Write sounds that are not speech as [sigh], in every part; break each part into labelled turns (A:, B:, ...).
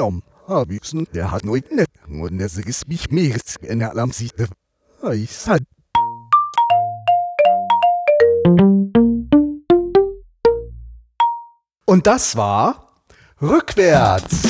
A: Sie um. Habisen, der hat nur nicht. Und der ist mich mehr in der Lamsite. Ich sag. Und das war rückwärts.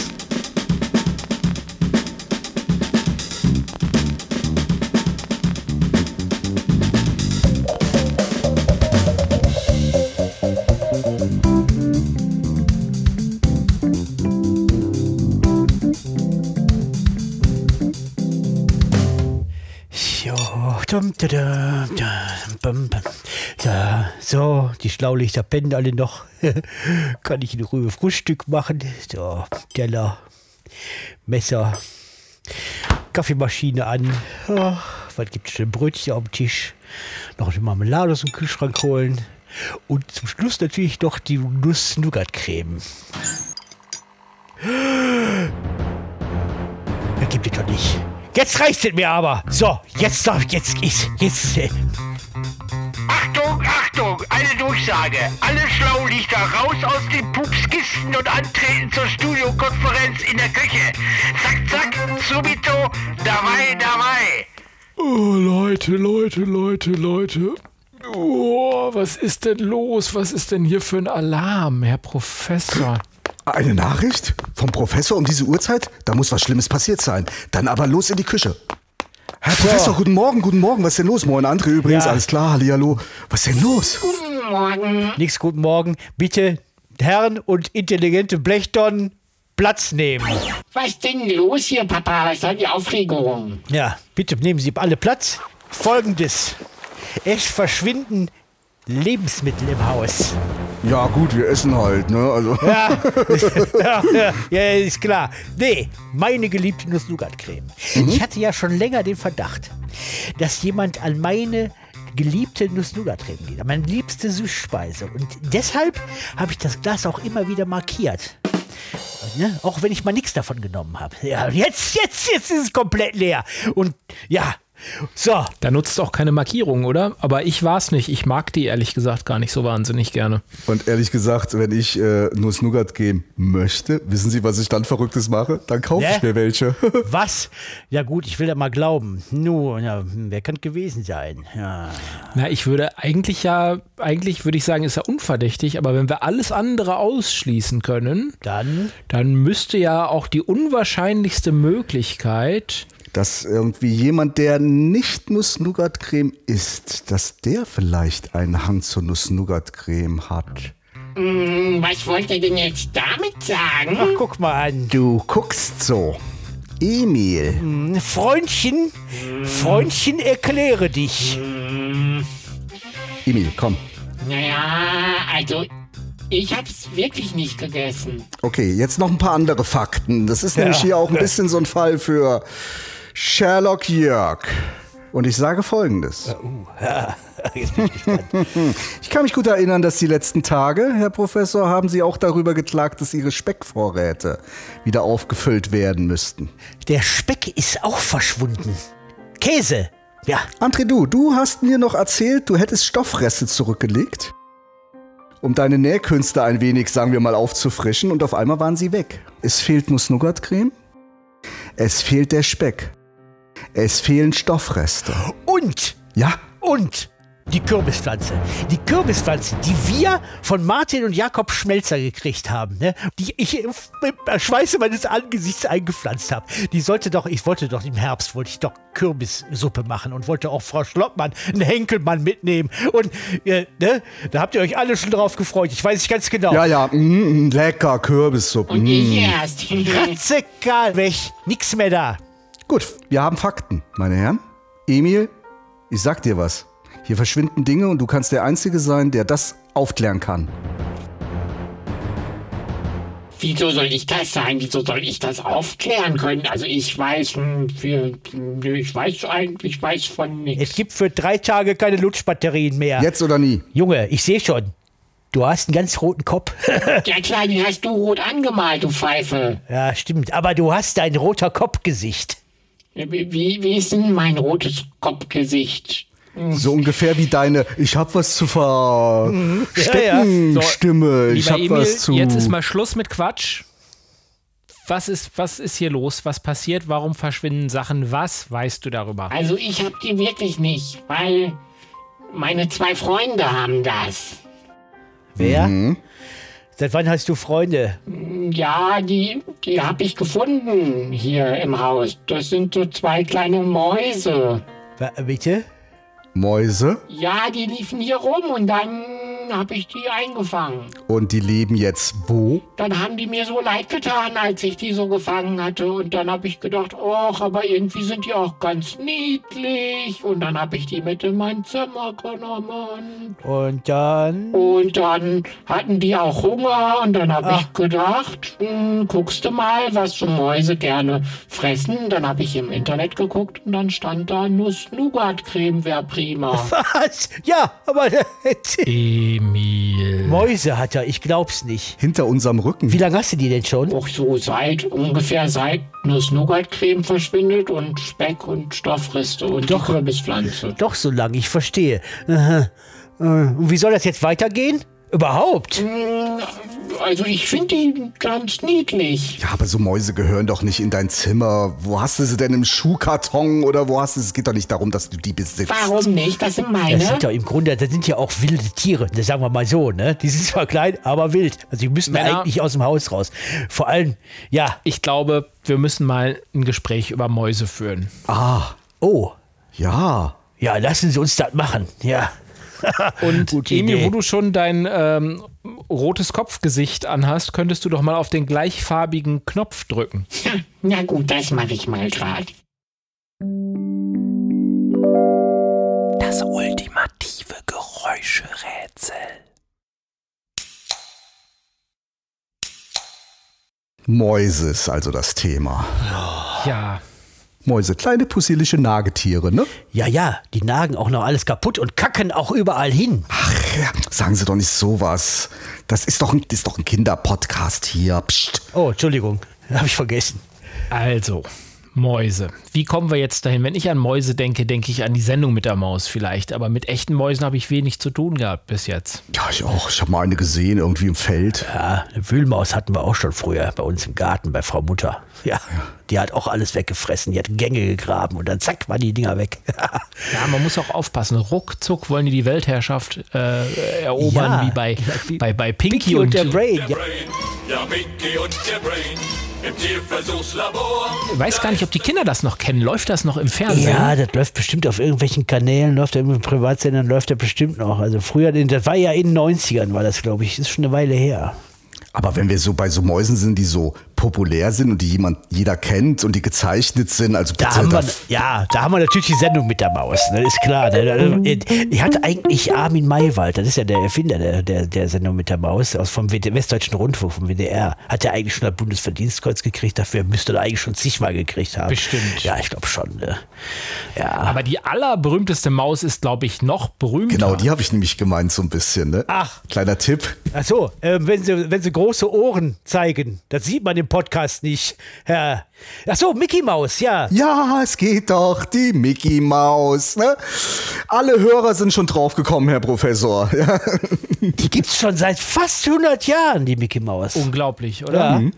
B: So, die Schlaulichter pennen alle noch. [laughs] Kann ich in Ruhe Frühstück machen. So, Teller, Messer, Kaffeemaschine an. Oh, was gibt's denn? Brötchen auf dem Tisch. Noch eine Marmelade aus dem Kühlschrank holen. Und zum Schluss natürlich noch die Nuss-Nougat-Creme. [gasps] Das gibt es doch nicht. Jetzt reicht es mir aber. So, jetzt darf jetzt ist jetzt. Äh,
C: Achtung, Achtung, eine Durchsage. Alle Schlaulichter raus aus den Pupskisten und antreten zur Studiokonferenz in der Küche. Zack, zack, subito, dabei, dabei.
D: Oh, Leute, Leute, Leute, Leute. Oh, was ist denn los? Was ist denn hier für ein Alarm, Herr Professor?
A: Eine Nachricht? Vom Professor um diese Uhrzeit? Da muss was Schlimmes passiert sein. Dann aber los in die Küche. Herr Professor, guten Morgen, guten Morgen. Was ist denn los? Moin, André übrigens.
B: Ja.
A: Alles klar, hallihallo. Was ist denn los?
B: nix, guten Morgen. Bitte, Herren und intelligente Blechtonnen, Platz nehmen.
E: Was denn los hier, Papa? Was soll die Aufregung?
B: Ja, bitte nehmen Sie alle Platz. Folgendes. Es verschwinden Lebensmittel im Haus.
A: Ja, gut, wir essen halt, ne? Also.
B: Ja, [laughs] ja, ja, ja, ist klar. Nee, meine geliebte Nuss-Nougat-Creme. Ich hatte ja schon länger den Verdacht, dass jemand an meine geliebte Nuss-Nougat-Creme geht. An meine liebste Süßspeise. Und deshalb habe ich das Glas auch immer wieder markiert. Ne? Auch wenn ich mal nichts davon genommen habe. Ja, jetzt, jetzt, jetzt ist es komplett leer. Und ja, so,
D: Da nutzt auch keine Markierung, oder? Aber ich war's nicht. Ich mag die ehrlich gesagt gar nicht so wahnsinnig gerne.
A: Und ehrlich gesagt, wenn ich äh, Nuss-Nougat geben möchte, wissen Sie, was ich dann Verrücktes mache? Dann kaufe ich
B: Ne?
A: mir welche. [laughs]
B: was? Ja gut, ich will da mal glauben. Nur, ja, wer kann gewesen sein? Ja.
D: Na, ich würde eigentlich ja, eigentlich würde ich sagen, ist ja unverdächtig, aber wenn wir alles andere ausschließen können,
B: Dann
D: dann müsste ja auch die unwahrscheinlichste Möglichkeit,
A: dass irgendwie jemand, der nicht Nuss-Nougat-Creme isst, dass der vielleicht einen Hang zur Nuss-Nougat-Creme hat.
E: Hm, was wollt ihr denn jetzt damit sagen?
B: Ach, guck mal an.
A: Du guckst so. Emil,
B: Freundchen, Freundchen, erkläre dich.
A: Emil, komm.
E: Naja, also, ich hab's wirklich nicht gegessen.
A: Okay, jetzt noch ein paar andere Fakten. Das ist nämlich hier auch ein bisschen so ein Fall für Sherlock Jörg. Und ich sage folgendes. [laughs]
B: Bin [laughs] ich
A: kann mich gut erinnern, dass die letzten Tage, Herr Professor, haben Sie auch darüber geklagt, dass Ihre Speckvorräte wieder aufgefüllt werden müssten.
B: Der Speck ist auch verschwunden. Käse. Ja,
A: André, du, du hast mir noch erzählt, du hättest Stoffreste zurückgelegt, um deine Nähkünste ein wenig, sagen wir mal, aufzufrischen und auf einmal waren sie weg. Es fehlt Nuss-Nougat-Creme, es fehlt der Speck, es fehlen Stoffreste.
B: und,
A: Ja,
B: und die Kürbispflanze. Die Kürbispflanze, die wir von Martin und Jakob Schmelzer gekriegt haben, ne? die ich mit dem Schweiße meines Angesichts eingepflanzt habe. Die sollte doch, ich wollte doch im Herbst, wollte ich doch Kürbissuppe machen und wollte auch Frau Schloppmann einen Henkelmann mitnehmen. Und äh, ne? da habt ihr euch alle schon drauf gefreut. Ich weiß es ganz genau.
A: ja, ja, mm, lecker Kürbissuppe.
E: Und
A: mm.
E: ich erst.
B: Ratzegal weg. Nix mehr da.
A: Gut, wir haben Fakten, meine Herren. Emil, ich sag dir was. Hier verschwinden Dinge und du kannst der Einzige sein, der das aufklären kann.
E: wieso soll ich das sein? Wieso soll ich das aufklären können? Also ich weiß, ich weiß eigentlich, ich weiß von
B: Es
E: nichts.
B: gibt für drei Tage keine Lutschbatterien mehr.
A: Jetzt oder nie?
B: Junge, ich sehe schon. Du hast einen ganz roten Kopf.
E: Ja klar, den hast du rot angemalt, du Pfeife.
B: ja, stimmt. Aber du hast ein roter Kopfgesicht.
E: Wie, wie ist denn mein rotes Kopfgesicht?
A: So ungefähr wie deine Ich hab was zu verstecken
D: So,
A: Stimme. Ich
D: Lieber
A: hab
D: Emil,
A: was zu.
D: jetzt ist mal Schluss mit Quatsch. Was ist, was ist hier los? Was passiert? Warum verschwinden Sachen? Was weißt du darüber?
E: Also ich hab die wirklich nicht, weil meine zwei Freunde haben das.
B: Wer?
A: Mhm.
B: Seit wann hast du Freunde?
E: Ja, die, die hab ich gefunden hier im Haus. Das sind so zwei kleine Mäuse.
B: Wa- Bitte?
A: Mäuse.
E: Ja, die liefen hier rum und dann hab ich die eingefangen.
A: Und die leben jetzt wo?
E: Dann haben die mir so leid getan, als ich die so gefangen hatte. Und dann habe ich gedacht, ach, aber irgendwie sind die auch ganz niedlich. Und dann habe ich die mit in mein Zimmer genommen.
B: Und dann.
E: Und dann hatten die auch Hunger. Und dann habe
B: Ah.
E: ich gedacht, hm, guckst du mal, was so Mäuse gerne fressen. Dann habe ich im Internet geguckt und dann stand da Nuss-Nougat-Creme wäre prima. [laughs]
B: Was? Ja, aber
D: Emil.
B: Mäuse hat er, ich glaub's nicht.
A: Hinter unserem Rücken.
B: Wie lange hast du die denn schon?
E: Auch so seit ungefähr seit Nuss-Nougat-Creme verschwindet und Speck und Stoffreste und
B: Doch.
E: die Kürbispflanze.
B: Doch so lang, ich verstehe. Aha. Äh, Und wie soll das jetzt weitergehen? Überhaupt?
E: Also ich finde die ganz niedlich.
A: Ja, aber so Mäuse gehören doch nicht in dein Zimmer. Wo hast du sie denn im Schuhkarton oder wo hast du sie? Es geht doch nicht darum, dass du die besitzt.
E: Warum nicht? Das sind meine.
B: Das sind ja im Grunde, das sind ja auch wilde Tiere, das sagen wir mal so, ne? Die sind zwar klein, aber wild. Also die müssen
D: Männer-
B: eigentlich aus dem Haus raus. Vor allem, ja,
D: Ich glaube, wir müssen mal ein Gespräch über Mäuse führen.
A: Ah,
B: oh,
A: ja.
B: ja, lassen Sie uns das machen, ja.
D: Und [laughs]
B: Gute
D: Emil,
B: Idee.
D: wo du schon dein ähm, rotes Kopfgesicht anhast, könntest du doch mal auf den gleichfarbigen Knopf drücken.
E: Na gut, das mache ich mal gerade.
D: Das ultimative Geräuscherätsel.
A: Mäuse ist also das Thema.
D: Ja,
A: Mäuse, kleine possierliche Nagetiere, ne?
B: Ja, ja, die nagen auch noch alles kaputt und kacken auch überall hin.
A: Sagen Sie doch nicht sowas. Das ist doch ein, das ist doch ein Kinderpodcast hier. Psst.
B: Oh, Entschuldigung, [laughs] habe ich vergessen.
D: also, Mäuse. Wie kommen wir jetzt dahin? Wenn ich an Mäuse denke, denke ich an die Sendung mit der Maus vielleicht. Aber mit echten Mäusen habe ich wenig zu tun gehabt bis jetzt.
A: Ja, ich auch. Ich habe mal eine gesehen, irgendwie im Feld.
B: Ja, eine Wühlmaus hatten wir auch schon früher bei uns im Garten bei Frau Mutter. Ja, die hat auch alles weggefressen. Die hat Gänge gegraben und dann zack, waren die Dinger weg. [laughs]
D: Ja, man muss auch aufpassen. Ruckzuck wollen die die Weltherrschaft äh, erobern,
B: Ja,
D: wie bei, [laughs]
B: wie
D: bei, bei Pinky,
B: Pinky und der Brain. Ja.
F: Brain, ja Mickey und der Brain im Tierversuchslabor.
D: Ich weiß gar nicht, ob die Kinder das noch kennen. Läuft das noch im Fernsehen?
B: Ja, das läuft bestimmt auf irgendwelchen Kanälen, läuft in Privatsendern, läuft der bestimmt noch. Also früher, das war ja in den 90ern, war das, glaube ich. Das ist schon eine Weile her.
A: Aber wenn wir so bei so Mäusen sind, die so populär sind und die jemand, jeder kennt und die gezeichnet sind, also
B: Da haben wir, ja, da haben wir natürlich die Sendung mit der Maus, ne, ist klar. Ne? Ich hatte eigentlich Armin Maywald, das ist ja der Erfinder der, der, der Sendung mit der Maus, aus vom WD Westdeutschen Rundfunk, vom WDR, hat er eigentlich schon das Bundesverdienstkreuz gekriegt, dafür müsste er eigentlich schon zigmal gekriegt haben.
D: Bestimmt.
B: Ja, ich glaube schon. Ne? Ja.
D: Aber die allerberühmteste Maus ist, glaube ich, noch berühmter.
A: Genau, die habe ich nämlich gemeint so ein bisschen, ne?
B: Ach.
A: Kleiner Tipp.
B: Ach so, äh, wenn, sie, wenn Sie große Ohren zeigen, das sieht man im Podcast nicht, Herr. Ach so, Mickey Maus, ja.
A: Ja, es geht doch, die Mickey Maus, ne? Alle Hörer sind schon draufgekommen, Herr Professor. Ja. [laughs]
B: Die gibt's schon seit fast 100 Jahren, die Mickey Maus.
D: Unglaublich, oder?
B: Ja.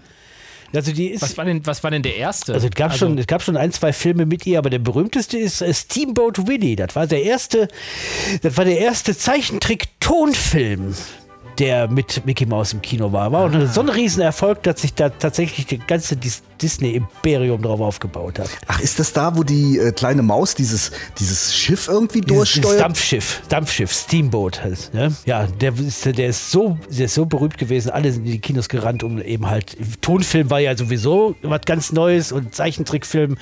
B: Also die ist.
D: Was, war denn, was war denn der erste?
B: Also es gab, schon, es gab schon ein, zwei Filme mit ihr, aber der berühmteste ist äh, Steamboat Willie. Das war der erste, das war der erste Zeichentrick-Tonfilm, der mit Mickey Mouse im Kino war. War
D: Ah.
B: so ein Riesenerfolg, dass sich da tatsächlich das ganze Dis Disney-Imperium drauf aufgebaut hat.
A: Ach, ist das da, wo die äh, kleine Maus dieses, dieses Schiff irgendwie
B: Dieses
A: durchsteuert?
B: Dampfschiff, Dampfschiff, Steamboat halt, ne? Ja, der ist, der ist so, der ist so berühmt gewesen, alle sind in die Kinos gerannt, um eben halt, Tonfilm war ja sowieso was ganz Neues und Zeichentrickfilm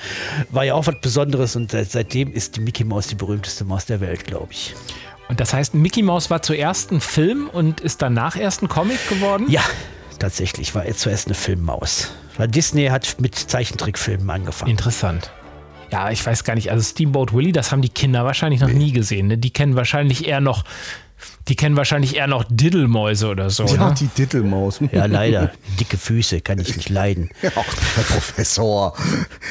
B: war ja auch was Besonderes und seit- seitdem ist die Mickey Maus die berühmteste Maus der Welt, glaube ich.
D: Und das heißt, Mickey Mouse war zuerst ein Film und ist danach erst ein Comic geworden?
B: Ja, tatsächlich. War zuerst eine Filmmaus. Weil Disney hat mit Zeichentrickfilmen angefangen.
D: Interessant. Ja, ich weiß gar nicht. Also Steamboat Willie, das haben die Kinder wahrscheinlich noch nie gesehen. Ne? Die kennen wahrscheinlich eher noch, die kennen wahrscheinlich eher noch Diddelmäuse oder so.
A: Ja,
D: Ne?
A: die Dittelmaus.
B: Ja, leider. Dicke Füße kann ich nicht leiden.
A: Ach, Herr Professor,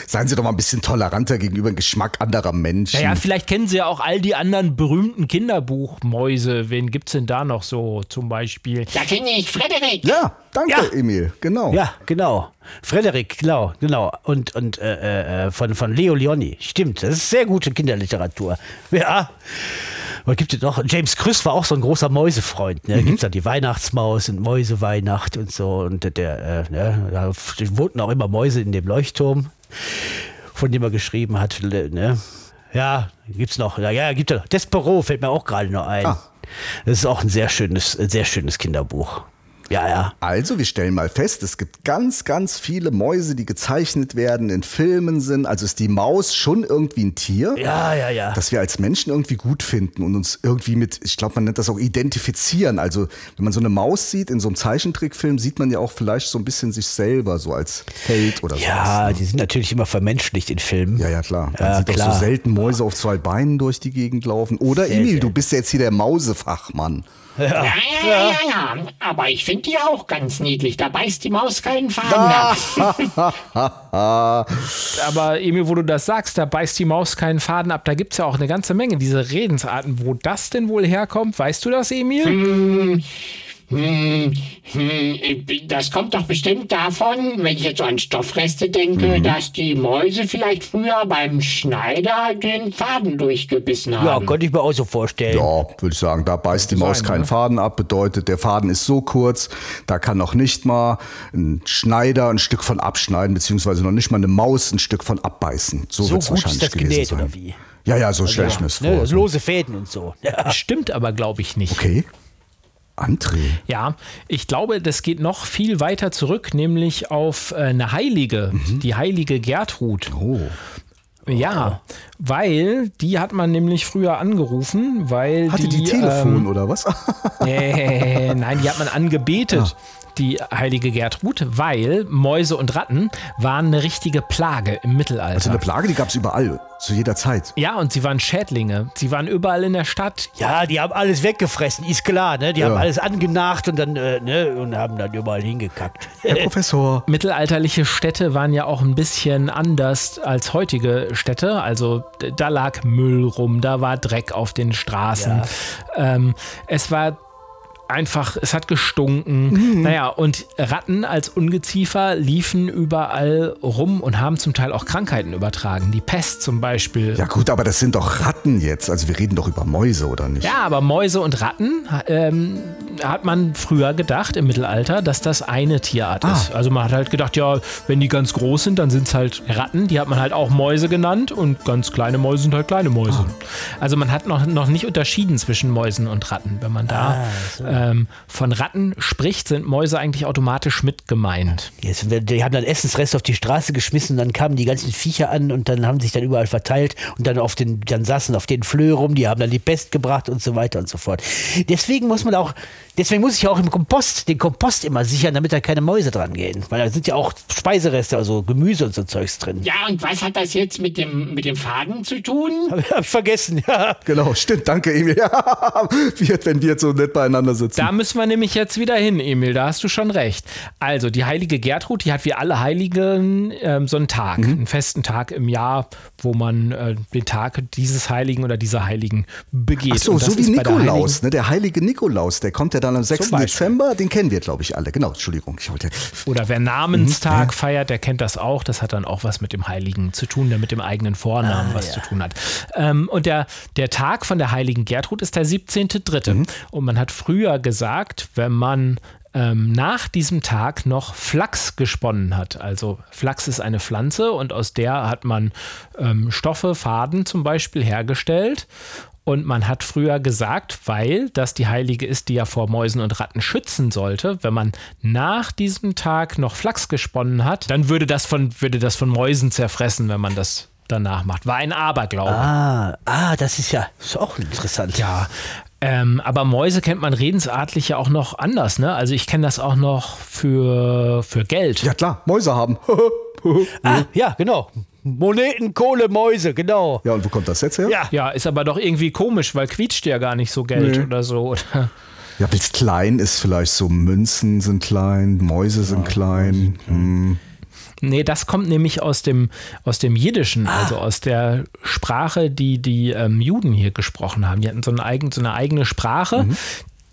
A: seien Sie doch mal ein bisschen toleranter gegenüber dem Geschmack anderer Menschen.
D: Naja, vielleicht kennen sie ja auch all die anderen berühmten Kinderbuchmäuse. Wen gibt's denn da noch so zum Beispiel?
E: Da kenne ich Frederik.
A: Ja, danke,
B: Ja.
A: Emil. Genau.
B: Ja, genau. Frederik, genau, genau. Und, und äh, äh, von, von Leo Leoni. Stimmt, das ist sehr gute Kinderliteratur. Ja. Was gibt es noch? James Krüss war auch so ein großer Mäusefreund. Ne? Gibt es da die Weihnachtsmaus und Mäuseweihnacht und so. Und der, äh, ne? da wohnten auch immer Mäuse in dem Leuchtturm, von dem er geschrieben hat. Ne? Ja, gibt's noch. Ja, ja, gibt es noch. Despero fällt mir auch gerade noch ein.
A: Ah.
B: Das ist auch ein sehr schönes, ein sehr schönes Kinderbuch. Ja, ja.
A: Also, wir stellen mal fest, es gibt ganz, ganz viele Mäuse, die gezeichnet werden, in Filmen sind. Also ist die Maus schon irgendwie ein Tier,
B: Ja, ja, ja.
A: das wir als Menschen irgendwie gut finden und uns irgendwie mit, ich glaube, man nennt das auch identifizieren. Also, wenn man so eine Maus sieht in so einem Zeichentrickfilm, sieht man ja auch vielleicht so ein bisschen sich selber so als Held oder so.
B: Ja, die sind natürlich immer vermenschlicht in Filmen.
A: Ja, ja, klar. Man
B: Ja,
A: sieht
B: klar.
A: doch so selten Mäuse auf zwei Beinen durch die Gegend laufen. Oder
B: Sehr,
A: Emil, du bist ja jetzt hier der Mausefachmann.
E: Ja, ja, ja, ja, ja. Aber ich finde die auch ganz niedlich. Da beißt die Maus keinen Faden ab. [laughs]
D: Aber Emil, wo du das sagst, da beißt die Maus keinen Faden ab. Da gibt's ja auch eine ganze Menge diese Redensarten. Wo das denn wohl herkommt, weißt du das, Emil?
E: Hm, hm, das kommt doch bestimmt davon, wenn ich jetzt so an Stoffreste denke, dass die Mäuse vielleicht früher beim Schneider den Faden durchgebissen
B: Ja,
E: haben.
B: könnte ich mir auch so vorstellen.
A: Ja, würde ich sagen, da beißt die Maus
D: sein,
A: keinen
D: ne?
A: Faden ab, bedeutet, der Faden ist so kurz, da kann noch nicht mal ein Schneider ein Stück von abschneiden, beziehungsweise noch nicht mal eine Maus ein Stück von abbeißen. So,
B: So
A: wird's
B: gut
A: wahrscheinlich
B: ist das
A: gewesen
B: genäht,
A: sein.
B: oder wie?
A: Ja, ja, so stelle ich mir es
B: Ne,
A: vor.
B: das lose Fäden und so. Ja. [laughs]
D: Stimmt aber, glaube ich, nicht.
A: Okay. André.
D: Ja, ich glaube, das geht noch viel weiter zurück, nämlich auf äh, eine Heilige, die heilige Gertrud.
A: Oh.
D: Ja, weil die hat man nämlich früher angerufen, weil
A: Hatte die,
D: die
A: Telefon
D: ähm,
A: oder was?
D: äh, nein, die hat man [laughs] angebetet. Die heilige Gertrud, weil Mäuse und Ratten waren eine richtige Plage im Mittelalter.
A: Also eine Plage, die gab es überall, zu jeder Zeit.
D: ja, und sie waren Schädlinge. Sie waren überall in der Stadt.
B: ja, die haben alles weggefressen, ist klar. Ne? Die haben
A: Ja.
B: alles angenacht und dann äh, ne? und haben dann überall hingekackt. [laughs]
A: Herr Professor.
D: Mittelalterliche Städte waren ja auch ein bisschen anders als heutige Städte. Also da lag Müll rum, da war Dreck auf den Straßen. Ähm, es war einfach, es hat gestunken. Naja, und Ratten als Ungeziefer liefen überall rum und haben zum Teil auch Krankheiten übertragen. Die Pest zum Beispiel.
A: Ja gut, aber das sind doch Ratten jetzt. Also wir reden doch über Mäuse, oder nicht?
D: Ja, aber Mäuse und Ratten ähm, hat man früher gedacht im Mittelalter, dass das eine Tierart ist. Also man hat halt gedacht, ja, wenn die ganz groß sind, dann sind es halt Ratten. Die hat man halt auch Mäuse genannt und ganz kleine Mäuse sind halt kleine Mäuse. Also man hat noch, noch nicht unterschieden zwischen Mäusen und Ratten. Wenn man da ähm, von Ratten spricht, sind Mäuse eigentlich automatisch mit gemeint.
B: Jetzt, die haben dann Essensreste auf die Straße geschmissen, dann kamen die ganzen Viecher an und dann haben sich dann überall verteilt und dann auf den, dann saßen auf den Flöhe rum, die haben dann die Pest gebracht und so weiter und so fort. Deswegen muss man auch, deswegen muss ich auch im Kompost, den Kompost immer sichern, damit da keine Mäuse dran gehen. Weil da sind ja auch Speisereste, also Gemüse und so Zeugs drin.
E: Ja, und was hat das jetzt mit dem, mit dem Faden zu tun? [laughs]
B: Hab ich vergessen, ja.
A: Genau, stimmt, danke Emil. [laughs] Wie, wenn wir jetzt so nett beieinander sitzen.
D: Da müssen wir nämlich jetzt wieder hin, Emil, da hast du schon recht. Also die heilige Gertrud, die hat wie alle Heiligen ähm, so einen Tag,
A: Mhm.
D: einen festen Tag im Jahr, wo man äh, den Tag dieses Heiligen oder dieser Heiligen begeht.
A: Ach so, so wie
D: bei der
A: Nikolaus, ne? der heilige Nikolaus, der kommt ja dann am 6.
D: Beispiel.
A: Dezember, den kennen wir, glaube ich, alle. Genau, Entschuldigung, ich wollte.
D: Oder wer
A: Mhm.
D: Namenstag feiert, der kennt das auch. Das hat dann auch was mit dem Heiligen zu tun, der mit dem eigenen Vornamen
A: Ah,
D: was zu tun hat. Ähm, und der, der Tag von der heiligen Gertrud ist der 17.3.
A: Mhm.
D: Und man hat früher gesagt, wenn man ähm, nach diesem Tag noch Flachs gesponnen hat. Also Flachs ist eine Pflanze und aus der hat man ähm, Stoffe, Faden zum Beispiel hergestellt. Und man hat früher gesagt, weil das die Heilige ist, die ja vor Mäusen und Ratten schützen sollte, wenn man nach diesem Tag noch Flachs gesponnen hat, dann würde das von, würde das von Mäusen zerfressen, wenn man das danach macht. War ein Aberglaube.
B: Ah, ah, das ist ja ist auch interessant.
D: Ja, Ähm, aber Mäuse kennt man redensartlich ja auch noch anders, ne? Also ich kenne das auch noch für, für Geld.
A: Ja klar, Mäuse haben. [laughs]
B: Ah, ja, genau. Moneten, Kohle, Mäuse, genau.
A: Ja, und wo kommt das jetzt her?
B: Ja.
D: Ja, ist aber doch irgendwie komisch, weil quietscht ja gar nicht so Geld
A: Nee.
D: oder so. Oder?
A: Ja, weil es klein ist, vielleicht so Münzen sind klein, Mäuse sind klein. Hm.
D: Nee, das kommt nämlich aus dem, aus dem Jiddischen, also aus der Sprache, die die ähm, Juden hier gesprochen haben. Die hatten so eine, eigen, so eine eigene Sprache.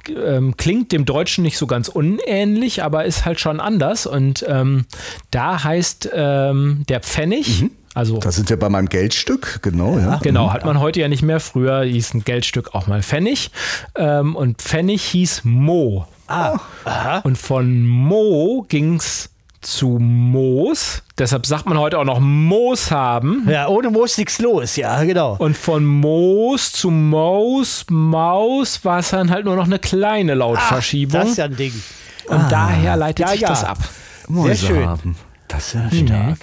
D: Ähm, klingt dem Deutschen nicht so ganz unähnlich, aber ist halt schon anders. Und ähm, da heißt ähm, der Pfennig, also
A: Da sind wir bei meinem Geldstück, genau, ja.
D: Genau, hat man heute ja nicht mehr. Früher hieß ein Geldstück auch mal Pfennig. Ähm, und Pfennig hieß Mo.
B: Ah, aha.
D: Und von Mo ging's zu Moos. Deshalb sagt man heute auch noch Moos haben.
B: Ja, ohne Moos nichts los, ja, genau.
D: Und von Moos zu Maus, Maus war es dann halt nur noch eine kleine Lautverschiebung.
B: Das ist ja ein Ding.
D: und daher leitet
B: Ja,
D: sich
B: ja.
D: das ab.
A: Mäuse
B: schön.
A: haben.
B: Das ist ja stark.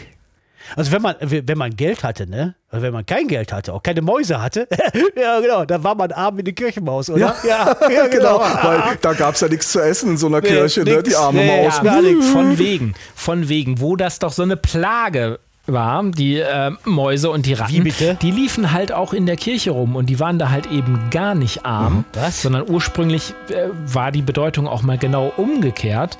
B: Also wenn man, wenn man Geld hatte, ne? Also wenn man kein Geld hatte, auch keine Mäuse hatte, [laughs] ja genau, dann war man arm wie eine Kirchenmaus, oder? Ja, ja, [laughs]
A: Genau, weil da gab es ja nichts zu essen in so einer Kirche, ne?
B: nix.
A: die arme
B: Nee,
A: Maus.
B: ja.
D: Von wegen, von wegen, wo das doch so eine Plage war, die äh, Mäuse und die Ratten,
B: Wie bitte?
D: die liefen halt auch in der Kirche rum und die waren da halt eben gar nicht arm,
B: Was?
D: sondern ursprünglich äh, war die Bedeutung auch mal genau umgekehrt,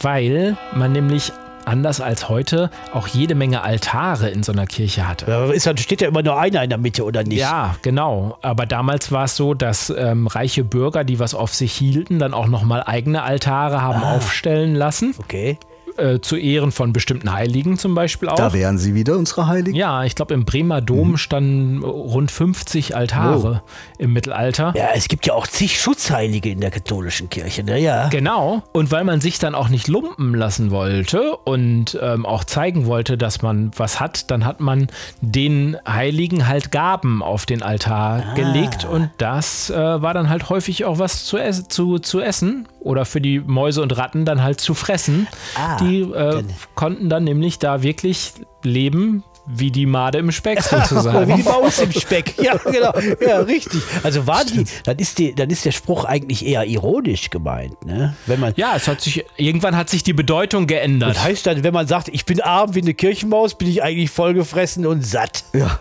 D: weil man nämlich anders als heute auch jede Menge Altare in so einer Kirche hatte.
B: Ja, ist, dann steht ja immer nur einer in der Mitte, oder nicht?
D: Ja, genau. Aber damals war es so, dass ähm, reiche Bürger, die was auf sich hielten, dann auch nochmal eigene Altare haben aufstellen lassen.
B: Okay.
D: Äh, zu Ehren von bestimmten Heiligen zum Beispiel auch.
A: Da wären sie wieder, unsere Heiligen.
D: ja, ich glaube, im Bremer Dom standen rund 50 Altare im Mittelalter.
B: Ja, es gibt ja auch zig Schutzheilige in der katholischen Kirche, ne? Ja.
D: Genau. Und weil man sich dann auch nicht lumpen lassen wollte und ähm, auch zeigen wollte, dass man was hat, dann hat man den Heiligen halt Gaben auf den Altar gelegt und das äh, war dann halt häufig auch was zu, zu, zu essen oder für die Mäuse und Ratten dann halt zu fressen.
B: Ah,
D: die äh, konnten dann nämlich da wirklich leben wie die Made im Speck
B: Oder [laughs] wie
D: sozusagen.
B: die Maus im Speck. Ja, genau. Ja, richtig. Also waren die, dann ist, die, dann ist der Spruch eigentlich eher ironisch gemeint, ne? Wenn man,
D: ja, es hat sich, irgendwann hat sich die Bedeutung geändert.
B: das heißt dann, wenn man sagt, ich bin arm wie eine Kirchenmaus, bin ich eigentlich vollgefressen und satt.
A: Ja.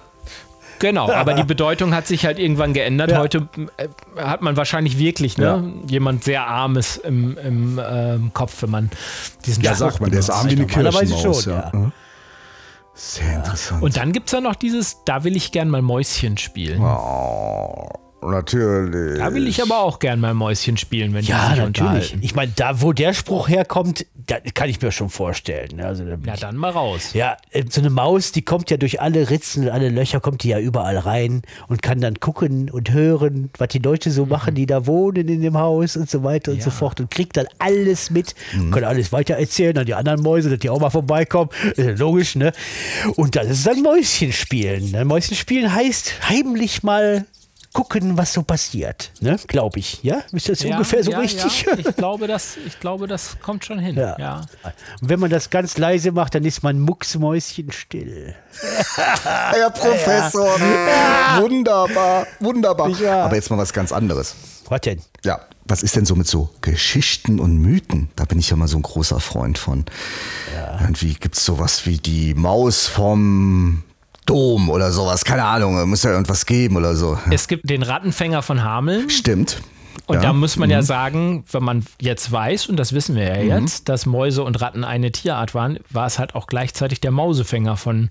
D: Genau, [laughs] aber die Bedeutung hat sich halt irgendwann geändert.
B: Ja.
D: Heute äh, hat man wahrscheinlich wirklich ne,
A: Ja.
D: jemand sehr Armes im, im ähm, Kopf, wenn man diesen
A: Ja, sagt man, der ist arm wie eine Kirchenmaus.
B: schon,
A: ja.
B: ja.
A: Sehr interessant.
D: Und dann gibt es ja noch dieses, da will ich gern mal Mäuschen spielen.
A: oh, natürlich.
D: Da will ich aber auch gern mal Mäuschen spielen, wenn
B: Ja,
D: die sich
B: natürlich.
D: unterhalten.
B: Ich meine, da, wo der Spruch herkommt, da kann ich mir schon vorstellen. ne? Also, da
D: Ja,
B: ich-
D: dann mal raus.
B: Ja, äh, so eine Maus, die kommt ja durch alle Ritzen und alle Löcher, kommt die ja überall rein und kann dann gucken und hören, was die Leute so machen, die da wohnen in dem Haus und so weiter und so fort und kriegt dann alles mit, kann alles weiter erzählen an die anderen Mäuse, dass die auch mal vorbeikommen. [laughs] Ist ja logisch, ne? Und das ist dann Mäuschenspielen. Ne? Mäuschenspielen heißt heimlich mal gucken, was so passiert, ne? Glaube ich, ja? Ist das
D: Ja,
B: ungefähr so
D: ja,
B: richtig?
D: Ja. Ich, glaube, das, ich glaube, das kommt schon hin.
B: Ja.
D: Ja.
B: Und wenn man das ganz leise macht, dann ist man mucksmäuschenstill.
A: Herr [laughs] Professor. [laughs] Wunderbar, wunderbar.
B: Ja.
A: Aber jetzt mal was ganz anderes.
B: Was denn?
A: Ja, was ist denn so mit so Geschichten und Mythen? Da bin ich ja mal so ein großer Freund von. Irgendwie gibt es sowas wie die Maus vom Dom oder sowas. Keine Ahnung, muss ja irgendwas geben oder so.
D: Es gibt den Rattenfänger von Hameln.
A: Stimmt.
D: Und
A: Ja.
D: da muss man ja sagen, wenn man jetzt weiß, und das wissen wir ja
A: Mhm.
D: jetzt, dass Mäuse und Ratten eine Tierart waren, war es halt auch gleichzeitig der Mausefänger von,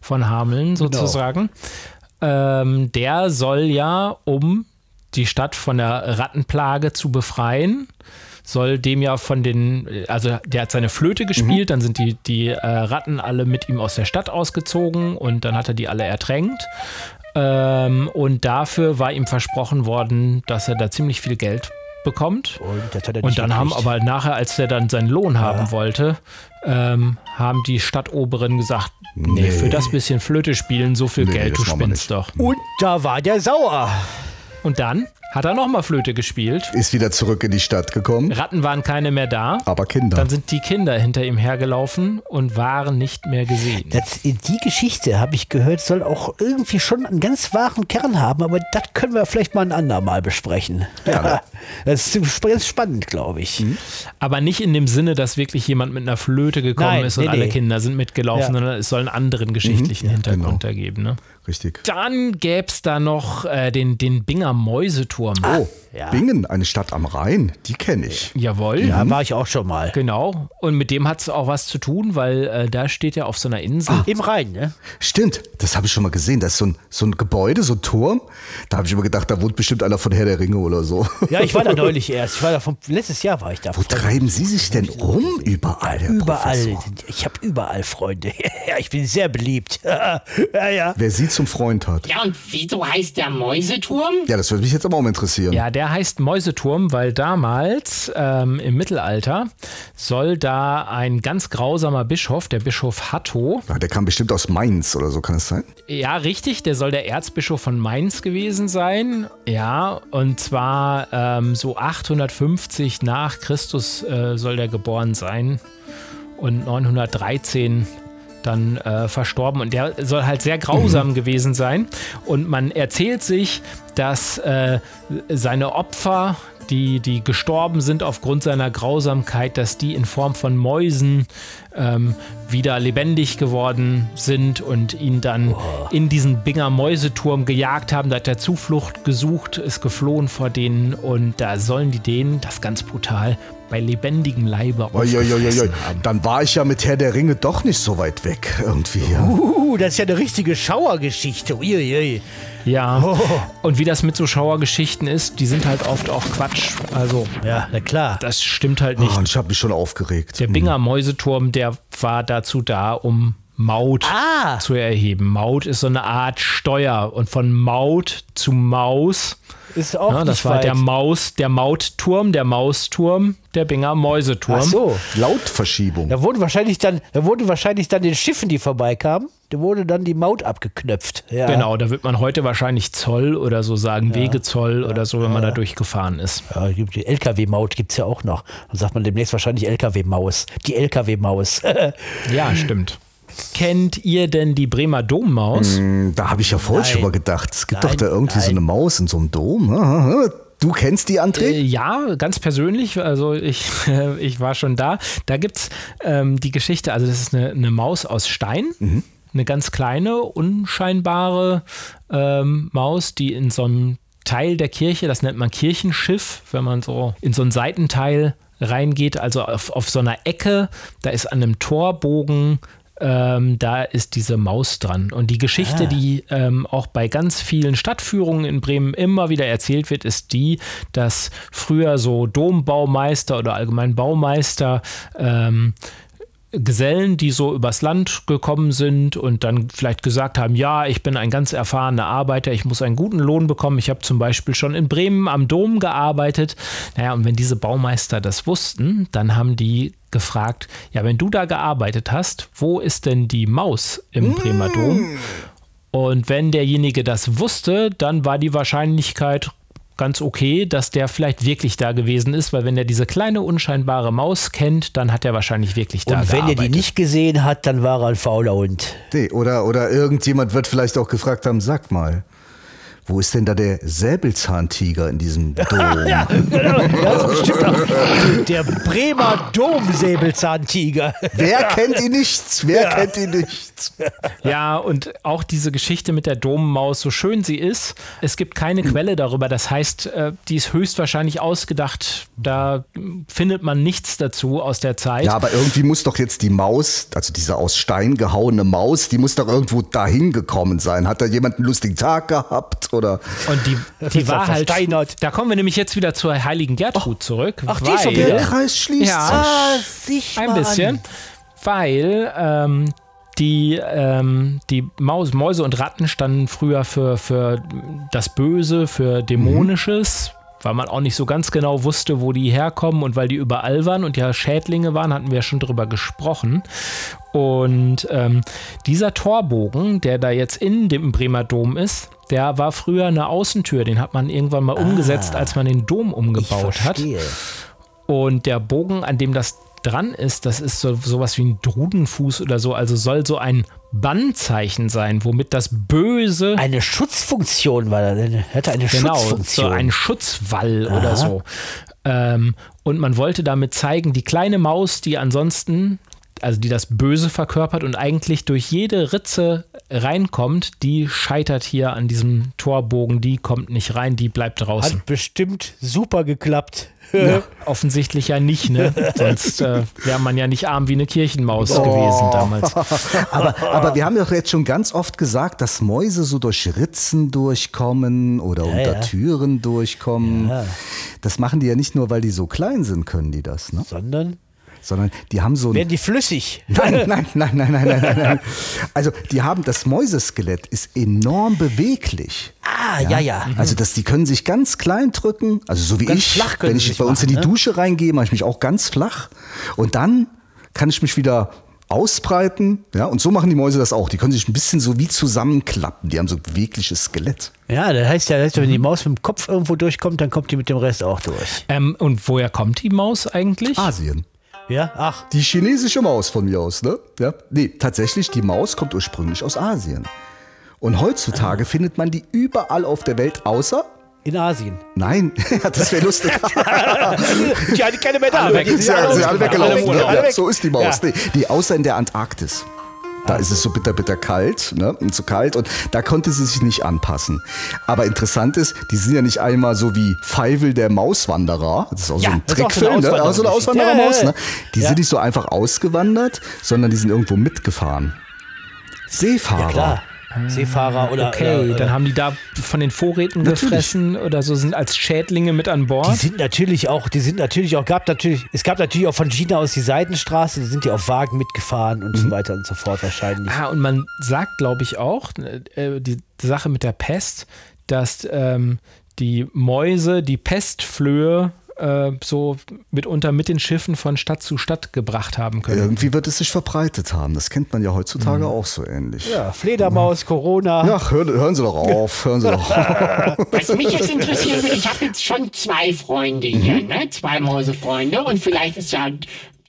D: von Hameln
A: Genau.
D: sozusagen. Ähm, der soll ja, um die Stadt von der Rattenplage zu befreien, soll dem ja von den, also der hat seine Flöte gespielt, dann sind die, die äh, Ratten alle mit ihm aus der Stadt ausgezogen und dann hat er die alle ertränkt. Ähm, und dafür war ihm versprochen worden, dass er da ziemlich viel Geld bekommt.
B: Und, das hat er
D: Und dann haben
B: gekriegt.
D: aber nachher, als er dann seinen Lohn haben wollte, ähm, haben die Stadtoberen gesagt, nee, für das bisschen Flöte spielen, so viel
A: Nee,
D: Geld, du spinnst doch.
B: Und da war der sauer.
D: Und dann hat er nochmal Flöte gespielt.
A: Ist wieder zurück in die Stadt gekommen.
D: Ratten waren keine mehr da.
A: Aber Kinder.
D: Dann sind die Kinder hinter ihm hergelaufen und waren nicht mehr gesehen.
B: Das, die Geschichte, habe ich gehört, soll auch irgendwie schon einen ganz wahren Kern haben, aber das können wir vielleicht mal ein andermal besprechen. Ja, [laughs] das ist ganz spannend, glaube ich.
D: Aber nicht in dem Sinne, dass wirklich jemand mit einer Flöte gekommen
B: Nein,
D: ist und
B: nee,
D: alle
B: nee.
D: Kinder sind mitgelaufen,
B: Ja.
D: sondern es soll einen anderen geschichtlichen Hintergrund
A: genau.
D: da geben. Ne?
A: Richtig.
D: Dann gäbe es da noch äh, den, den Binger Mäuseturm.
A: Oh,
B: ja.
A: Bingen, eine Stadt am Rhein, die kenne ich.
D: Jawohl.
B: Da war ich auch schon mal.
D: Genau. Und mit dem hat es auch was zu tun, weil äh, da steht er auf so einer Insel.
B: Im Rhein, ne?
A: Stimmt, das habe ich schon mal gesehen. Da ist so ein, so ein Gebäude, so ein Turm. Da habe ich immer gedacht, da wohnt bestimmt einer von Herr der Ringe oder so.
B: Ja, ich war da [laughs] neulich erst. Ich war da vom, letztes Jahr war ich da.
A: Wo treiben Sie sich denn um überall, Herr
B: Überall.
A: Professor?
B: Ich habe überall Freunde. [laughs] Ja, ich bin sehr beliebt. [laughs] ja, ja.
A: Wer Sie zum Freund hat.
E: Ja, und wieso heißt der Mäuseturm?
A: Ja, das würde mich jetzt aber auch mal interessieren.
D: Ja, der heißt Mäuseturm, weil damals ähm, im Mittelalter soll da ein ganz grausamer Bischof, der Bischof Hatto,
A: Ja, der kam bestimmt aus Mainz oder so, kann es sein?
D: ja richtig, der soll der Erzbischof von Mainz gewesen sein. Ja, und zwar ähm, so 850 nach Christus äh, soll der geboren sein und 913 dann äh, verstorben. Und der soll halt sehr grausam gewesen sein. Und man erzählt sich, dass äh, seine Opfer, die, die gestorben sind aufgrund seiner Grausamkeit, dass die in Form von Mäusen ähm, wieder lebendig geworden sind und ihn dann in diesen Binger Mäuseturm gejagt haben. Da hat er Zuflucht gesucht, ist geflohen vor denen. Und da sollen die den, das ganz brutal, bei lebendigem Leibe aufgefressen haben.
A: Dann war ich ja mit Herr der Ringe doch nicht so weit weg irgendwie. Ja.
B: Uh, das ist ja eine richtige Schauergeschichte. Uiuiui.
D: Ja, und wie das mit so Schauergeschichten ist, die sind halt oft auch Quatsch. Also,
B: Ja, na klar.
D: das stimmt halt nicht.
A: Oh, ich habe mich schon aufgeregt.
D: Der Binger Mäuseturm, der war dazu da, um Maut
B: Ah.
D: zu erheben. Maut ist so eine Art Steuer und von Maut zu Maus.
B: Ist auch
D: Ja, das
B: nicht
D: war
B: weit.
D: der Maus, der Mautturm, der Mausturm, der Binger Mäuseturm.
B: Ach so.
A: Lautverschiebung.
B: Da wurde wahrscheinlich dann, da wurde wahrscheinlich dann den Schiffen, die vorbeikamen, da wurde dann die Maut abgeknöpft. Ja.
D: Genau, da wird man heute wahrscheinlich Zoll oder so sagen, Wegezoll oder so, wenn man da durchgefahren ist.
B: Ja, die die LKW-Maut gibt es ja auch noch. Dann sagt man demnächst wahrscheinlich LKW-Maus. Die LKW-Maus. [laughs]
D: Ja, stimmt. Kennt ihr denn die Bremer Dommaus?
A: Hm, Da habe ich ja vorhin schon mal gedacht, es gibt
B: Nein,
A: doch da irgendwie so
B: nein.
A: eine Maus in so einem Dom. Du kennst die, André?
D: Äh, ja, ganz persönlich, also ich, [laughs] ich war schon da. Da gibt es ähm, die Geschichte, also das ist eine, eine Maus aus Stein, eine ganz kleine, unscheinbare ähm, Maus, die in so einem Teil der Kirche, das nennt man Kirchenschiff, wenn man so in so einen Seitenteil reingeht, also auf, auf so einer Ecke, da ist an einem Torbogen ähm, da ist diese Maus dran. Und die Geschichte, die ähm, auch bei ganz vielen Stadtführungen in Bremen immer wieder erzählt wird, ist die, dass früher so Dombaumeister oder allgemein Baumeister ähm, Gesellen, die so übers Land gekommen sind und dann vielleicht gesagt haben, ja, ich bin ein ganz erfahrener Arbeiter, ich muss einen guten Lohn bekommen. Ich habe zum Beispiel schon in Bremen am Dom gearbeitet. Naja, und wenn diese Baumeister das wussten, dann haben die gefragt, ja, wenn du da gearbeitet hast, wo ist denn die Maus im Bremer Dom? Und wenn derjenige das wusste, dann war die Wahrscheinlichkeit ganz okay, dass der vielleicht wirklich da gewesen ist, weil wenn er diese kleine unscheinbare Maus kennt, dann hat er wahrscheinlich wirklich da
B: Und wenn er die nicht gesehen hat, dann war er ein fauler Hund.
A: Nee, oder, oder irgendjemand wird vielleicht auch gefragt haben, sag mal, wo ist denn da der Säbelzahntiger in diesem [laughs] Dom?
B: Ja, genau. Das ist bestimmt auch der Bremer Domsäbelzahntiger.
A: Wer kennt ihn nicht? Wer kennt ihn nicht?
D: Ja, und auch diese Geschichte mit der Dommaus, so schön sie ist, es gibt keine Quelle darüber. Das heißt, äh, die ist höchstwahrscheinlich ausgedacht. Da findet man nichts dazu aus der Zeit.
A: Ja, aber irgendwie muss doch jetzt die Maus, also diese aus Stein gehauene Maus, die muss doch irgendwo dahin gekommen sein. Hat da jemand einen lustigen Tag gehabt oder?
D: Und die, [laughs] die war halt.
B: versteinert.
D: Da kommen wir nämlich jetzt wieder zur heiligen Gertrud zurück.
B: ach, die ist schon
D: weil-
B: wieder.
A: Kreis schließt
D: Ja.
A: sich.
B: Ah,
D: Ein bisschen,
B: An.
D: weil ähm, die, ähm, die Maus, Mäuse und Ratten standen früher für, für das Böse, für Dämonisches. Weil man auch nicht so ganz genau wusste, wo die herkommen und weil die überall waren und ja Schädlinge waren, hatten wir ja schon drüber gesprochen. Und ähm, dieser Torbogen, der da jetzt in dem Bremer Dom ist, der war früher eine Außentür. Den hat man irgendwann mal umgesetzt, als man den Dom umgebaut hat. Und der Bogen, an dem das dran ist, das ist so sowas wie ein Drudenfuß oder so. Also soll so ein Bannzeichen sein, womit das Böse
B: Eine Schutzfunktion war. Hätte eine
D: Genau, so
B: Schutzfunktion.
D: ein Schutzwall oder so. Ähm, und man wollte damit zeigen, die kleine Maus, die ansonsten, also die das Böse verkörpert und eigentlich durch jede Ritze reinkommt, die scheitert hier an diesem Torbogen, die kommt nicht rein, die bleibt draußen.
B: Hat bestimmt super geklappt.
D: Ja, [laughs] offensichtlich ja nicht, ne? [laughs] Sonst äh, wäre man ja nicht arm wie eine Kirchenmaus
B: Oh.
D: gewesen damals. [laughs]
A: Aber, aber wir haben doch jetzt schon ganz oft gesagt, dass Mäuse so durch Ritzen durchkommen oder unter
B: ja.
A: Türen durchkommen. Das machen die ja nicht nur, weil die so klein sind, können die das, ne?
B: Sondern
A: Sondern die haben so
B: werden die flüssig.
A: Nein, [laughs] nein, nein, nein, nein, nein, nein, nein. Also die haben, das Mäuseskelett ist enorm beweglich.
B: Ah, ja, ja.
A: Also das, die können sich ganz klein drücken, also so wie
B: Ganz
A: ich,
B: flach können
A: wenn ich
B: sich
A: bei uns in die
B: machen, ne?
A: Dusche reingehe, mache ich mich auch ganz flach und dann kann ich mich wieder ausbreiten, ja, und so machen die Mäuse das auch. Die können sich ein bisschen so wie zusammenklappen. Die haben so bewegliches Skelett.
B: Ja, das heißt ja, das heißt, wenn die Maus mit dem Kopf irgendwo durchkommt, dann kommt die mit dem Rest auch durch.
D: Ähm, und woher kommt die Maus eigentlich?
A: Asien.
B: Ja, ach,
A: Die chinesische Maus von mir aus, ne? Ja? Nee, tatsächlich, die Maus kommt ursprünglich aus Asien. Und heutzutage findet man die überall auf der Welt, außer
B: in Asien.
A: Nein, [laughs] das wäre lustig.
B: Die hatte keine mehr da.
A: Alle weg, sie
B: sind
A: sind alle weggelaufen.
B: Alle
A: ne?
B: alle
A: Ja, so ist die Maus.
B: Ja.
A: Nee, die, außer in der Antarktis. Da ist es so bitter, bitter kalt ne? und zu kalt und da konnte sie sich nicht anpassen. Aber interessant ist, die sind ja nicht einmal so wie Feivel der Mauswanderer. Das ist auch
B: Ja,
A: so ein
B: so
A: Trickfilm, ne? auch so eine
B: Auswanderergeschichte.
A: Auswanderermaus.
B: Ja, ja,
A: Ne? Die
B: ja.
A: sind nicht so einfach ausgewandert, sondern die sind irgendwo mitgefahren. Seefahrer.
B: Klar. Seefahrer oder.
D: Okay,
B: oder,
D: dann haben die da von den Vorräten
A: Natürlich.
D: gefressen oder so sind als Schädlinge mit an
B: Die
D: Bord.
B: sind natürlich auch, die sind natürlich auch, gab natürlich, es gab natürlich auch von China aus die Seitenstraße, die sind ja auf Wagen mitgefahren und so weiter und so fort wahrscheinlich.
D: Ah, und man sagt, glaube ich, auch, äh, die Sache mit der Pest, dass ähm, die Mäuse die Pestflöhe äh, so mitunter mit den Schiffen von Stadt zu Stadt gebracht haben können.
A: Irgendwie wird es sich verbreitet haben. Das kennt man ja heutzutage auch so ähnlich.
B: Ja, Fledermaus, Corona.
A: Ach, hören, hören Sie doch auf. Hören Sie doch auf. [laughs]
E: Was mich jetzt interessieren würde, ich habe jetzt schon zwei Freunde hier, ne? Zwei Mäusefreunde und vielleicht ist ja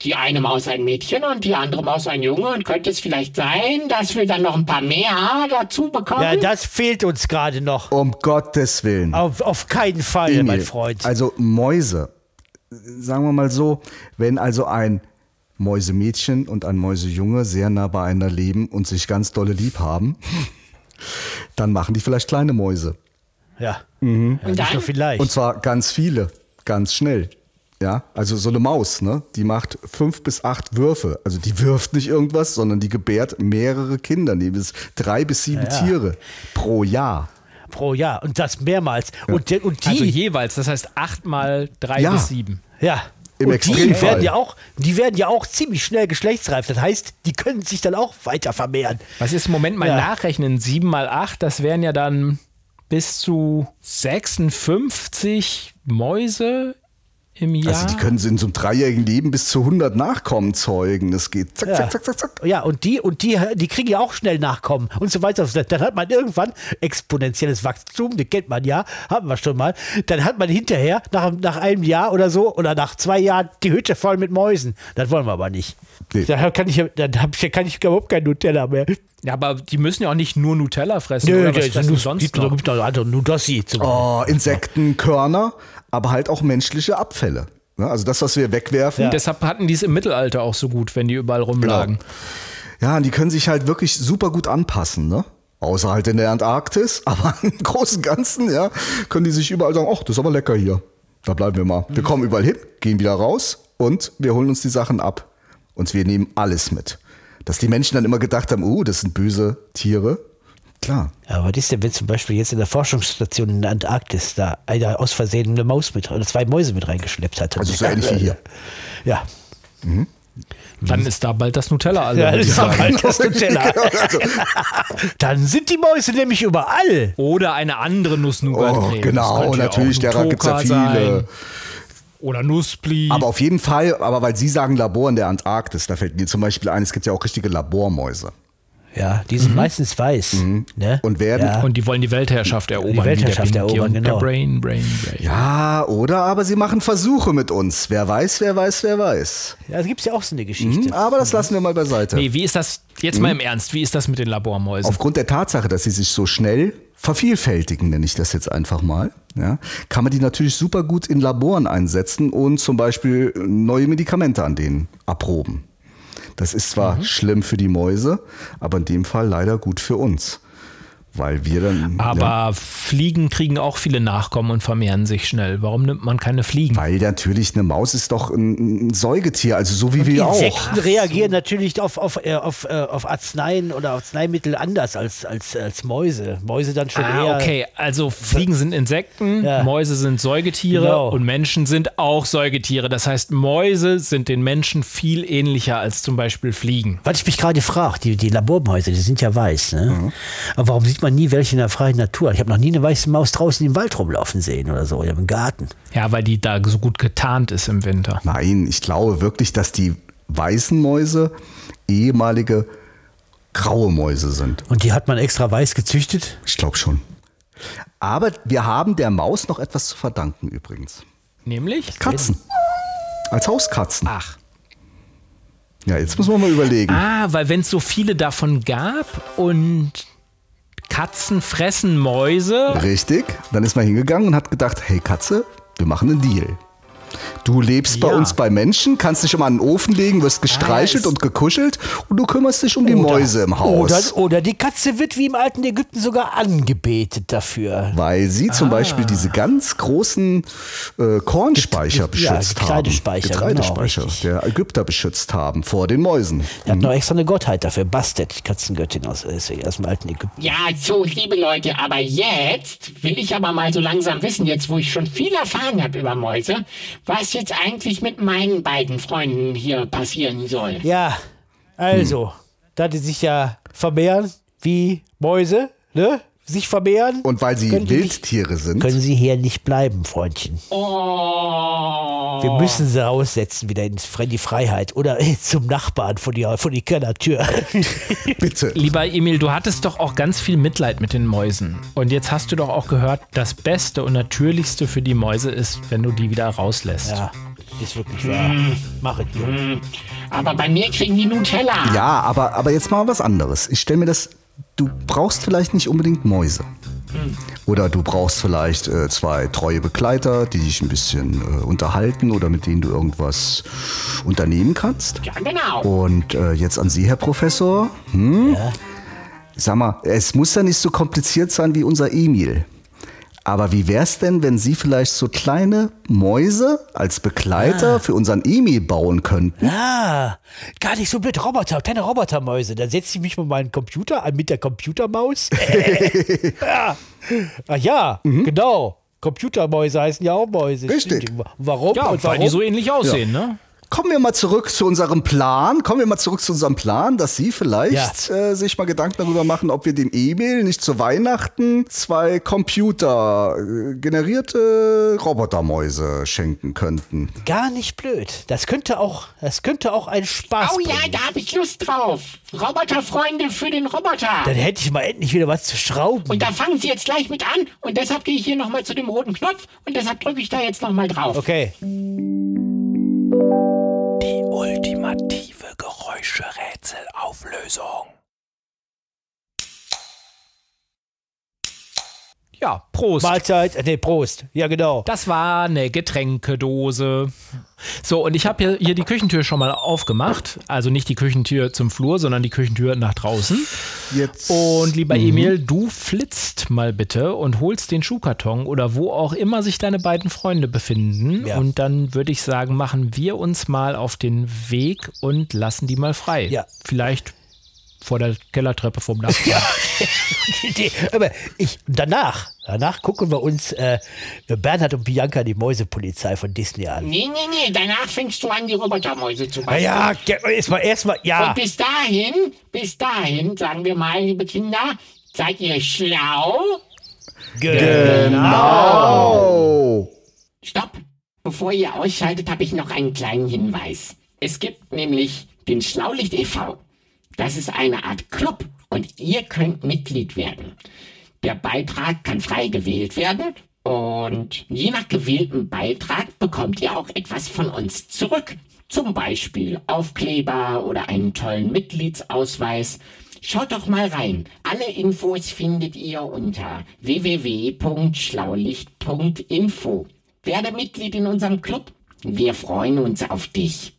E: die eine Maus ein Mädchen und die andere Maus ein Junge und könnte es vielleicht sein, dass wir dann noch ein paar mehr dazu bekommen?
B: Ja, das fehlt uns gerade noch.
A: Um Gottes Willen.
B: Auf, auf keinen Fall,
A: Emil,
B: mein Freund.
A: Also Mäuse, sagen wir mal so, wenn also ein Mäusemädchen und ein Mäusejunge sehr nah beieinander leben und sich ganz dolle lieb haben, [laughs] dann machen die vielleicht kleine Mäuse.
B: Ja.
E: und
B: Nicht
E: dann?
B: nur vielleicht.
A: Und zwar ganz viele, ganz schnell. Ja, also so eine Maus, ne? Die macht fünf bis acht Würfe. Also die wirft nicht irgendwas, sondern die gebärt mehrere Kinder, die bis drei bis sieben
B: Ja.
A: Tiere pro Jahr.
B: Pro Jahr. Und das mehrmals. Und, die- und die.
D: Also jeweils, das heißt acht mal drei
A: Ja.
D: bis sieben.
B: ja.
A: Im
B: und die
A: Extremfall.
B: werden, ja auch, die werden ja auch ziemlich schnell geschlechtsreif. Das heißt, die können sich dann auch weiter vermehren.
D: Was ist im Moment mal
B: Ja.
D: nachrechnen? Sieben mal acht, das wären ja dann bis zu 56 Mäuse im Jahr.
A: Also die können in so einem dreijährigen Leben bis zu 100 Nachkommen zeugen. Das geht zack,
B: Ja.
A: zack, zack, zack, zack.
B: Ja, und die, und die, die kriegen ja auch schnell Nachkommen und so weiter. Dann hat man irgendwann exponentielles Wachstum, das kennt man ja, haben wir schon mal. Dann hat man hinterher, nach, nach einem Jahr oder so, oder nach zwei Jahren, die Hütte voll mit Mäusen. Das wollen wir aber nicht.
A: Nee.
B: Dann kann ich, ja- dann hab ich, ja- kann ich überhaupt kein Nutella mehr.
D: ja, aber die müssen ja auch nicht nur Nutella fressen.
B: Nö,
D: oder was fressen
B: gibt
D: sonst
B: gibt
D: noch?
B: gibt noch andere Nudossi zum
A: Oh, Insekten, Körner, aber halt auch menschliche Abfälle. Ja, also das, was wir wegwerfen.
D: Deshalb hatten die es im Mittelalter auch so gut, wenn die überall rumlagen.
A: Ja, und die können sich halt wirklich super gut anpassen, ne? Außer halt in der Antarktis, [laughs] aber im Großen und Ganzen, ja, können die sich überall sagen, ach, das ist aber lecker hier. Da bleiben wir mal. Wir kommen überall hin, gehen wieder raus und wir holen uns die Sachen ab. Und wir nehmen alles mit. Dass die Menschen dann immer gedacht haben, oh, das sind böse Tiere. Klar.
B: Ja, aber was ist denn, wenn zum Beispiel jetzt in der Forschungsstation in der Antarktis da einer aus Versehen eine Maus mit oder zwei Mäuse mit reingeschleppt hat?
A: Also so ähnlich wie hier.
B: Ja.
D: Dann ist da bald das Nutella alle. [laughs]
B: Ja, ist
D: sagen.
B: bald das Nutella. [laughs]
A: Also, [laughs]
B: Dann sind die Mäuse nämlich überall.
D: Oder eine andere Nuss-Nougat-Creme.
A: Oh, genau,
D: ja
A: natürlich,
D: auch
A: derer gibt's ja viele.
D: sein. Oder Nussbli.
A: Aber auf jeden Fall, aber weil Sie sagen Labor in der Antarktis, da fällt mir zum Beispiel ein, es gibt ja auch richtige Labormäuse.
B: Ja, die sind meistens weiß. Ne?
A: Und werden-
B: Ja.
D: und die wollen die Weltherrschaft erobern.
B: Weltherrschaft
D: der Pinky
B: erobern, genau.
D: Der Brain, Brain, Brain.
A: Ja, oder aber sie machen Versuche mit uns. Wer weiß, wer weiß, wer weiß.
B: Ja, da gibt es ja auch so eine Geschichte.
A: Hm, aber das lassen wir mal beiseite.
D: Nee, wie ist das, jetzt mal im Ernst, wie ist das mit den Labormäusen?
A: Aufgrund der Tatsache, dass sie sich so schnell vervielfältigen, nenne ich das jetzt einfach mal, ja, kann man die natürlich super gut in Laboren einsetzen und zum Beispiel neue Medikamente an denen erproben. Das ist zwar schlimm für die Mäuse, aber in dem Fall leider gut für uns. Weil wir dann.
D: Aber
A: ja,
D: Fliegen kriegen auch viele Nachkommen und vermehren sich schnell. Warum nimmt man keine Fliegen?
A: weil natürlich eine Maus ist doch ein, Säugetier, also so wie wir auch.
B: Insekten reagieren natürlich auf, auf, äh, auf, äh, auf Arzneien oder Arzneimittel anders als, als, als Mäuse. Mäuse dann schon
D: Ah,
B: eher.
D: okay. Also Fliegen sind Insekten,
B: Ja.
D: Mäuse sind Säugetiere
B: Genau.
D: und Menschen sind auch Säugetiere. Das heißt, Mäuse sind den Menschen viel ähnlicher als zum Beispiel Fliegen.
B: Was ich mich gerade frage, die, die Labormäuse, die sind ja weiß, ne?
A: Mhm.
B: Aber warum sieht man nie welche in der freien Natur? Ich habe noch nie eine weiße Maus draußen im Wald rumlaufen sehen oder so, oder im Garten.
D: Ja, weil die da so gut getarnt ist im Winter.
A: Nein, ich glaube wirklich, dass die weißen Mäuse ehemalige graue Mäuse sind.
B: Und die hat man extra weiß gezüchtet?
A: Ich glaube schon. Aber wir haben der Maus noch etwas zu verdanken übrigens.
D: Nämlich?
A: Katzen. Als Hauskatzen.
D: Ach.
A: Ja, jetzt müssen wir mal überlegen.
D: Ah, weil wenn es so viele davon gab und Katzen fressen Mäuse.
A: Richtig. Dann ist man hingegangen und hat gedacht, hey Katze, wir machen einen Deal. Du lebst bei
D: Ja.
A: uns bei Menschen, kannst dich immer an den Ofen legen, wirst gestreichelt
D: Ah, es-
A: und gekuschelt und du kümmerst dich um die Mäuse im Haus.
B: Oder, oder die Katze wird wie im alten Ägypten sogar angebetet dafür.
A: weil sie zum Beispiel diese ganz großen äh, Kornspeicher
B: Ge- ja,
A: beschützt
B: Getreidespeicher,
A: haben. Getreidespeicher,
B: genau,
A: der Ägypter beschützt haben vor den Mäusen.
B: Er hat noch extra eine Gottheit dafür. Bastet, die Katzengöttin aus, aus dem alten Ägypten.
E: Ja, so, liebe Leute, aber jetzt will ich aber mal so langsam wissen, jetzt wo ich schon viel erfahren habe über Mäuse, was jetzt eigentlich mit meinen beiden Freunden hier passieren soll.
B: Ja, also, da die sich ja vermehren wie Mäuse, ne? Sich vermehren.
A: Und weil sie
B: die nicht-
A: Wildtiere sind,
B: Können sie hier nicht bleiben, Freundchen.
E: Oh.
B: Wir müssen sie raussetzen wieder in die Freiheit oder [laughs] zum Nachbarn vor die, die Kellertür. [laughs]
A: bitte.
D: Lieber Emil, du hattest doch auch ganz viel Mitleid mit den Mäusen. Und jetzt hast du doch auch gehört, das Beste und Natürlichste für die Mäuse ist, wenn du die wieder rauslässt.
B: ja, ist wirklich wahr. Mach es, Junge.
E: Aber bei mir kriegen die Nutella.
A: Ja, aber, aber jetzt mal was anderes. Ich stelle mir das, du brauchst vielleicht nicht unbedingt Mäuse. Oder du brauchst vielleicht äh, zwei treue Begleiter, die dich ein bisschen äh, unterhalten oder mit denen du irgendwas unternehmen kannst.
E: Ja, genau.
A: Und äh, jetzt an Sie, Herr Professor. Hm? Sag mal, es muss ja nicht so kompliziert sein wie unser Emil. Aber wie wär's denn, wenn Sie vielleicht so kleine Mäuse als Begleiter für unseren Emil bauen könnten?
B: Ah, gar nicht so blöd. Roboter, kleine Robotermäuse. Dann setze ich mich mit meinem Computer an, mit der Computermaus. [laughs] [laughs] ja. Ach ja, genau. Computermäuse heißen ja auch Mäuse.
A: Richtig.
B: Stimmt. Warum?
D: Ja,
B: und
D: weil
B: warum?
D: die so ähnlich aussehen, ne?
A: Kommen wir mal zurück zu unserem Plan. Kommen wir mal zurück zu unserem Plan, dass Sie vielleicht äh, sich mal Gedanken darüber machen, ob wir dem Emil nicht zu Weihnachten zwei Computer äh, generierte Robotermäuse schenken könnten.
B: Gar nicht blöd. Das könnte auch, das könnte auch ein Spaß
E: Oh ja,
B: bringen.
E: da habe ich Lust drauf. Roboterfreunde für den Roboter.
B: Dann hätte ich mal endlich wieder was zu schrauben.
E: Und da fangen sie jetzt gleich mit an und deshalb gehe ich hier nochmal zu dem roten Knopf und deshalb drücke ich da jetzt nochmal drauf.
B: Okay.
D: Die ultimative Geräuscherätselauflösung. Ja, Prost.
B: Mahlzeit, nee, Prost. Ja, genau.
D: Das war eine Getränkedose. So, und ich habe hier, hier die Küchentür schon mal aufgemacht. Also nicht die Küchentür zum Flur, sondern die Küchentür nach draußen.
A: Jetzt.
D: Und lieber Emil, du flitzt mal bitte und holst den Schuhkarton oder wo auch immer sich deine beiden Freunde befinden.
B: Ja.
D: Und dann würde ich sagen, machen wir uns mal auf den Weg und lassen die mal frei.
B: Ja.
D: Vielleicht vor der Kellertreppe vom Nachbarn.
B: Nee, aber ich, danach, danach gucken wir uns äh, Bernhard und Bianca, die Mäusepolizei von Disney an.
E: Nee, nee, nee, danach fängst du an, die Robotermäuse zu basteln.
B: ja, erstmal, erstmal, ja.
E: Und bis dahin, bis dahin, sagen wir mal, liebe Kinder, seid ihr schlau?
A: Genau.
E: Stopp! Bevor ihr ausschaltet, habe ich noch einen kleinen Hinweis. Es gibt nämlich den Schlaulicht e.V. Das ist eine Art Club und ihr könnt Mitglied werden. Der Beitrag kann frei gewählt werden und je nach gewähltem Beitrag bekommt ihr auch etwas von uns zurück. Zum Beispiel Aufkleber oder einen tollen Mitgliedsausweis. Schaut doch mal rein. Alle Infos findet ihr unter www.schlaulicht.info. Werde Mitglied in unserem Club. Wir freuen uns auf dich.